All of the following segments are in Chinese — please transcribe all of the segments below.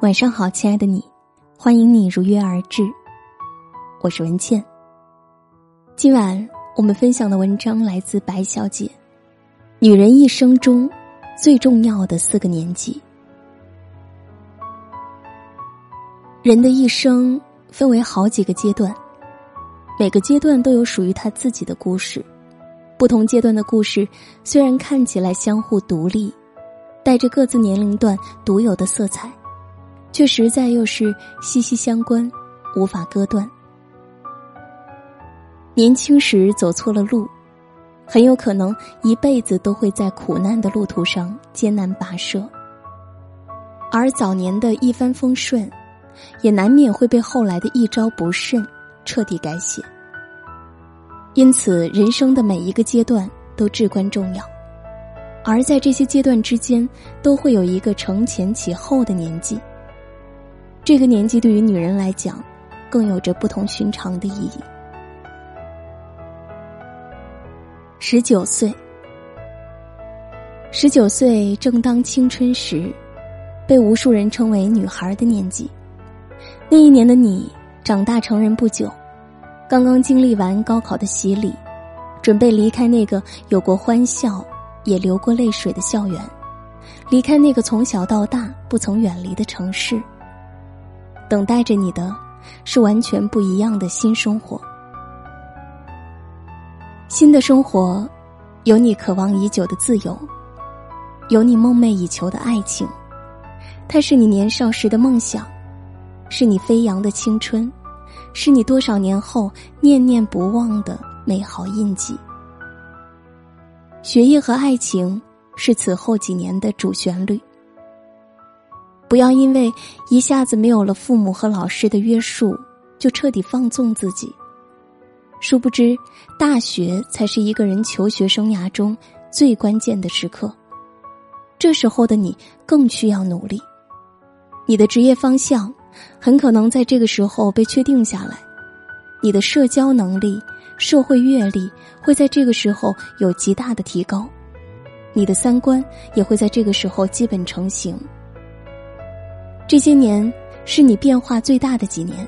晚上好，亲爱的你，欢迎你如约而至。我是文倩。今晚我们分享的文章来自白小姐。女人一生中最重要的四个年纪。人的一生分为好几个阶段，每个阶段都有属于他自己的故事。不同阶段的故事虽然看起来相互独立，带着各自年龄段独有的色彩。却实在又是息息相关，无法割断。年轻时走错了路，很有可能一辈子都会在苦难的路途上艰难跋涉；而早年的一帆风顺，也难免会被后来的一招不慎彻底改写。因此，人生的每一个阶段都至关重要，而在这些阶段之间，都会有一个承前启后的年纪。这个年纪对于女人来讲，更有着不同寻常的意义。十九岁，十九岁正当青春时，被无数人称为“女孩”的年纪。那一年的你长大成人不久，刚刚经历完高考的洗礼，准备离开那个有过欢笑也流过泪水的校园，离开那个从小到大不曾远离的城市。等待着你的，是完全不一样的新生活。新的生活，有你渴望已久的自由，有你梦寐以求的爱情，它是你年少时的梦想，是你飞扬的青春，是你多少年后念念不忘的美好印记。学业和爱情是此后几年的主旋律。不要因为一下子没有了父母和老师的约束，就彻底放纵自己。殊不知，大学才是一个人求学生涯中最关键的时刻。这时候的你更需要努力，你的职业方向很可能在这个时候被确定下来，你的社交能力、社会阅历会在这个时候有极大的提高，你的三观也会在这个时候基本成型。这些年是你变化最大的几年，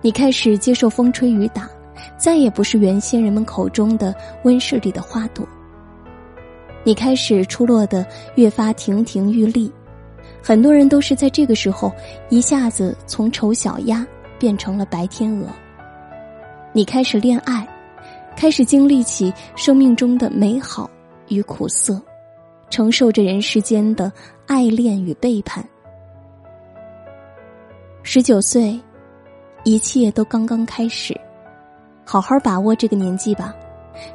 你开始接受风吹雨打，再也不是原先人们口中的温室里的花朵。你开始出落的越发亭亭玉立，很多人都是在这个时候一下子从丑小鸭变成了白天鹅。你开始恋爱，开始经历起生命中的美好与苦涩，承受着人世间的爱恋与背叛。十九岁，一切都刚刚开始，好好把握这个年纪吧，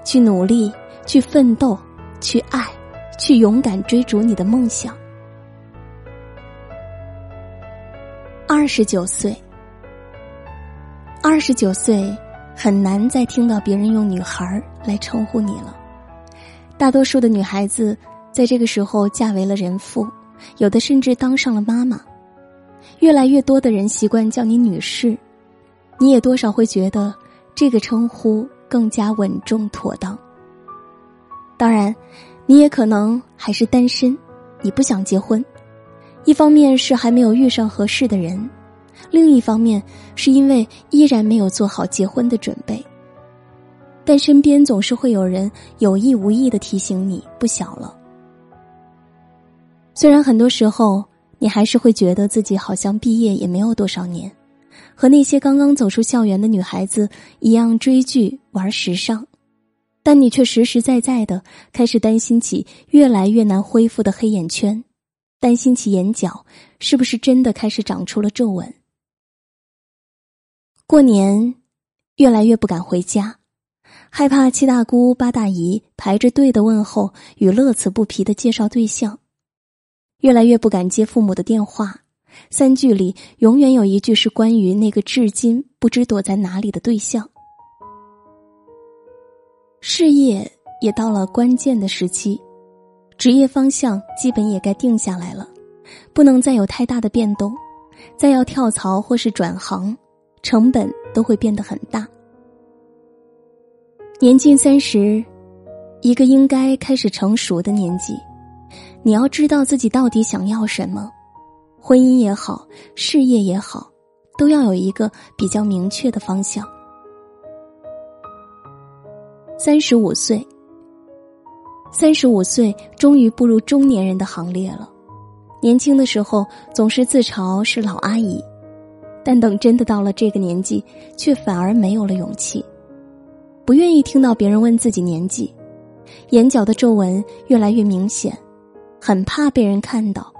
去努力，去奋斗，去爱，去勇敢追逐你的梦想。二十九岁，二十九岁很难再听到别人用“女孩”来称呼你了。大多数的女孩子在这个时候嫁为了人妇，有的甚至当上了妈妈。越来越多的人习惯叫你女士，你也多少会觉得这个称呼更加稳重妥当。当然，你也可能还是单身，你不想结婚，一方面是还没有遇上合适的人，另一方面是因为依然没有做好结婚的准备。但身边总是会有人有意无意的提醒你不小了，虽然很多时候。你还是会觉得自己好像毕业也没有多少年，和那些刚刚走出校园的女孩子一样追剧玩时尚，但你却实实在在的开始担心起越来越难恢复的黑眼圈，担心起眼角是不是真的开始长出了皱纹。过年，越来越不敢回家，害怕七大姑八大姨排着队的问候与乐此不疲的介绍对象。越来越不敢接父母的电话，三句里永远有一句是关于那个至今不知躲在哪里的对象。事业也到了关键的时期，职业方向基本也该定下来了，不能再有太大的变动，再要跳槽或是转行，成本都会变得很大。年近三十，一个应该开始成熟的年纪。你要知道自己到底想要什么，婚姻也好，事业也好，都要有一个比较明确的方向。三十五岁，三十五岁终于步入中年人的行列了。年轻的时候总是自嘲是老阿姨，但等真的到了这个年纪，却反而没有了勇气，不愿意听到别人问自己年纪，眼角的皱纹越来越明显，很怕被人看到。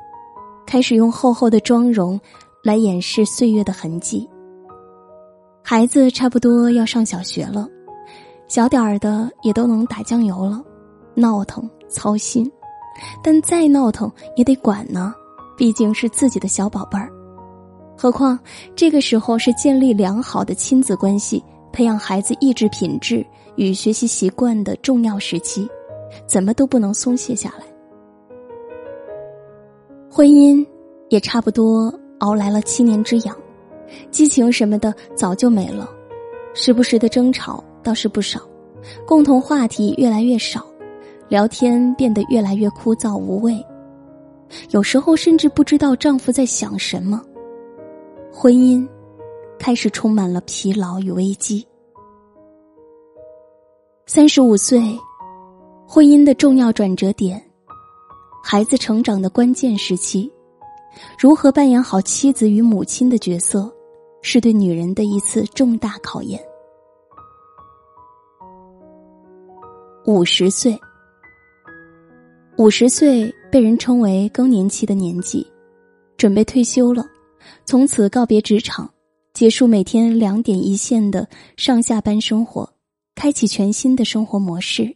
开始用厚厚的妆容来掩饰岁月的痕迹。孩子差不多要上小学了，小点儿的也都能打酱油了，闹腾操心，但再闹腾也得管呢，毕竟是自己的小宝贝儿。何况这个时候是建立良好的亲子关系、培养孩子意志品质与学习习惯的重要时期，怎么都不能松懈下来。婚姻也差不多熬来了七年之痒，激情什么的早就没了，时不时的争吵倒是不少，共同话题越来越少，聊天变得越来越枯燥无味，有时候甚至不知道丈夫在想什么。婚姻开始充满了疲劳与危机。三十五岁，婚姻的重要转折点。孩子成长的关键时期，如何扮演好妻子与母亲的角色，是对女人的一次重大考验。五十岁，五十岁被人称为更年期的年纪，准备退休了，从此告别职场，结束每天两点一线的上下班生活，开启全新的生活模式，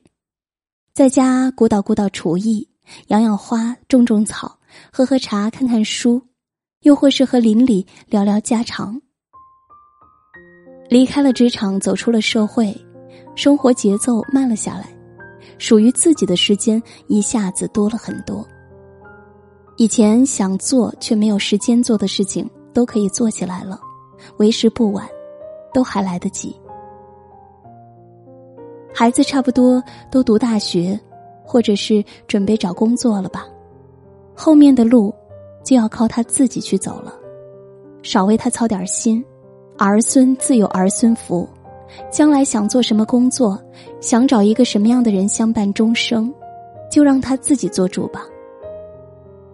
在家鼓捣鼓捣厨艺。养养花，种种草，喝喝茶，看看书，又或是和邻里聊聊家常。离开了职场，走出了社会，生活节奏慢了下来，属于自己的时间一下子多了很多。以前想做却没有时间做的事情，都可以做起来了，为时不晚，都还来得及。孩子差不多都读大学。或者是准备找工作了吧，后面的路就要靠他自己去走了，少为他操点心，儿孙自有儿孙福，将来想做什么工作，想找一个什么样的人相伴终生，就让他自己做主吧。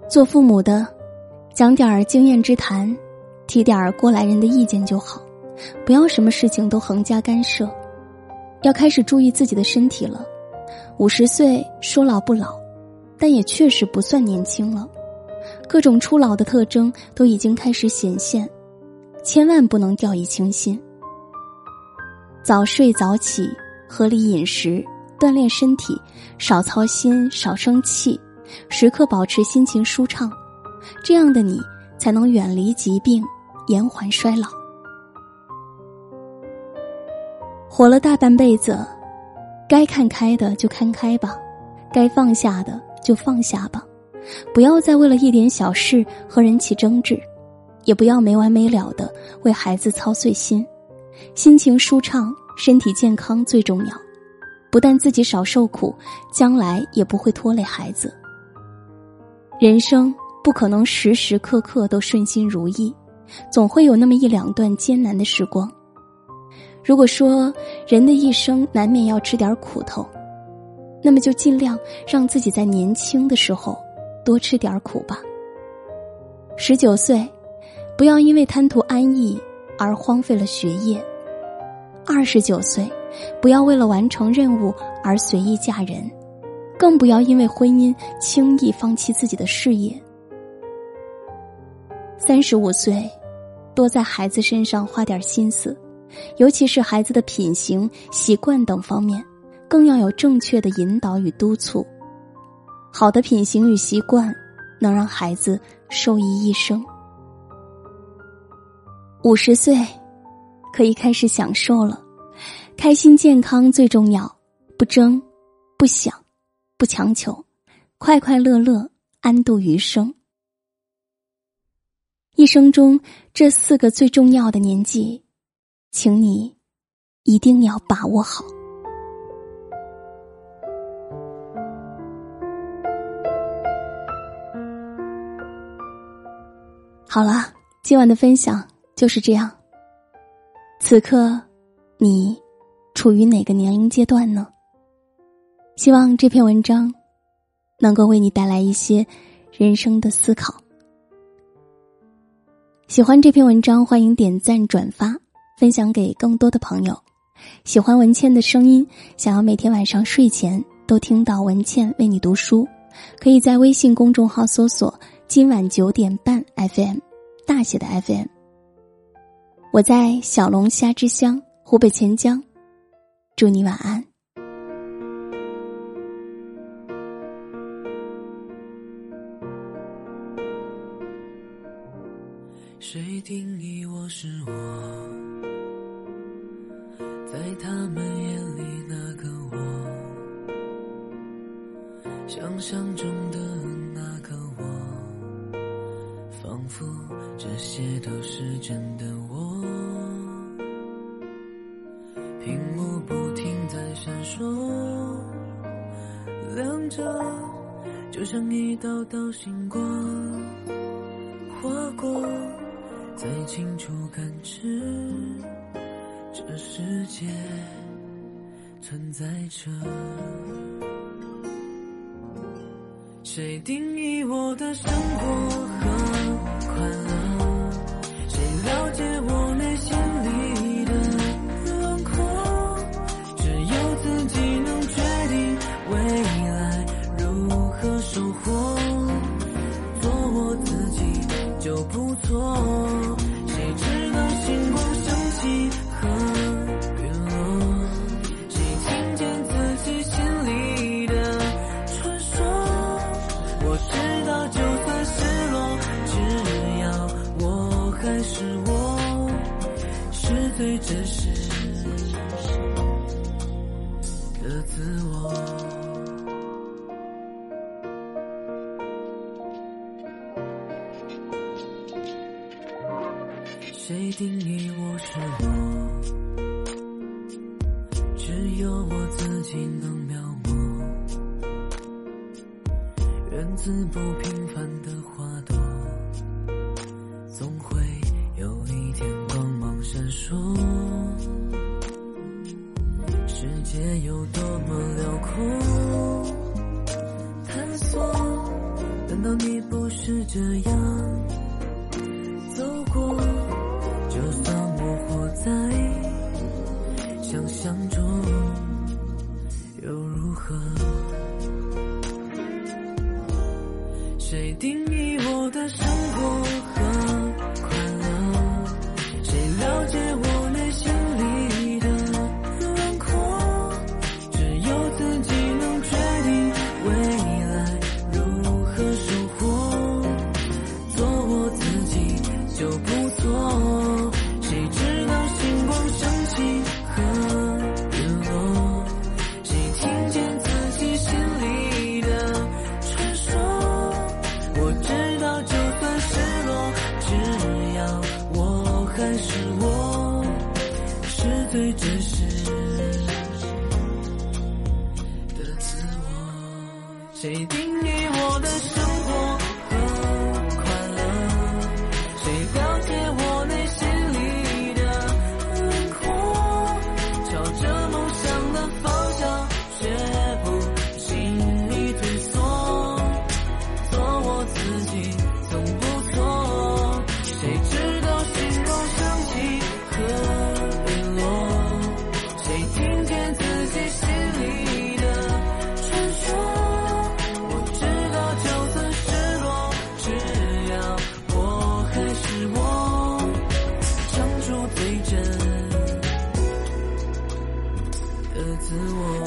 做父母的，讲点儿经验之谈，提点儿过来人的意见就好，不要什么事情都横加干涉，要开始注意自己的身体了。五十岁说老不老，但也确实不算年轻了。各种初老的特征都已经开始显现，千万不能掉以轻心。早睡早起，合理饮食，锻炼身体，少操心，少生气，时刻保持心情舒畅，这样的你才能远离疾病，延缓衰老。活了大半辈子。该看开的就看开吧，该放下的就放下吧，不要再为了一点小事和人起争执，也不要没完没了的为孩子操碎心。心情舒畅，身体健康最重要。不但自己少受苦，将来也不会拖累孩子。人生不可能时时刻刻都顺心如意，总会有那么一两段艰难的时光。如果说人的一生难免要吃点苦头，那么就尽量让自己在年轻的时候多吃点苦吧。十九岁，不要因为贪图安逸而荒废了学业；二十九岁，不要为了完成任务而随意嫁人，更不要因为婚姻轻易放弃自己的事业。三十五岁，多在孩子身上花点心思。尤其是孩子的品行、习惯等方面，更要有正确的引导与督促。好的品行与习惯，能让孩子受益一生。五十岁，可以开始享受了，开心健康最重要，不争，不想，不强求，快快乐乐，安度余生。一生中这四个最重要的年纪。请你一定要把握好。好了，今晚的分享就是这样。此刻，你处于哪个年龄阶段呢？希望这篇文章能够为你带来一些人生的思考。喜欢这篇文章，欢迎点赞转发，分享给更多的朋友。喜欢文倩的声音，想要每天晚上睡前都听到文倩为你读书，可以在微信公众号搜索“今晚九点半 FM”，大写的 FM。我在小龙虾之乡湖北潜江，祝你晚安。屏幕不停在闪烁，亮着，就像一道道星光，划过，再清楚感知。这世界存在着，谁定义我的生活和快乐？是最真实的自我。谁？定义我是我？只有我自己能描摹，源自不平凡的花朵，总会有一天光闪烁。世界有多么辽阔，探索，难道你不是这样走过？就算我活在。想象中又如何？谁定义我的生最真实的自我。谁定义？自我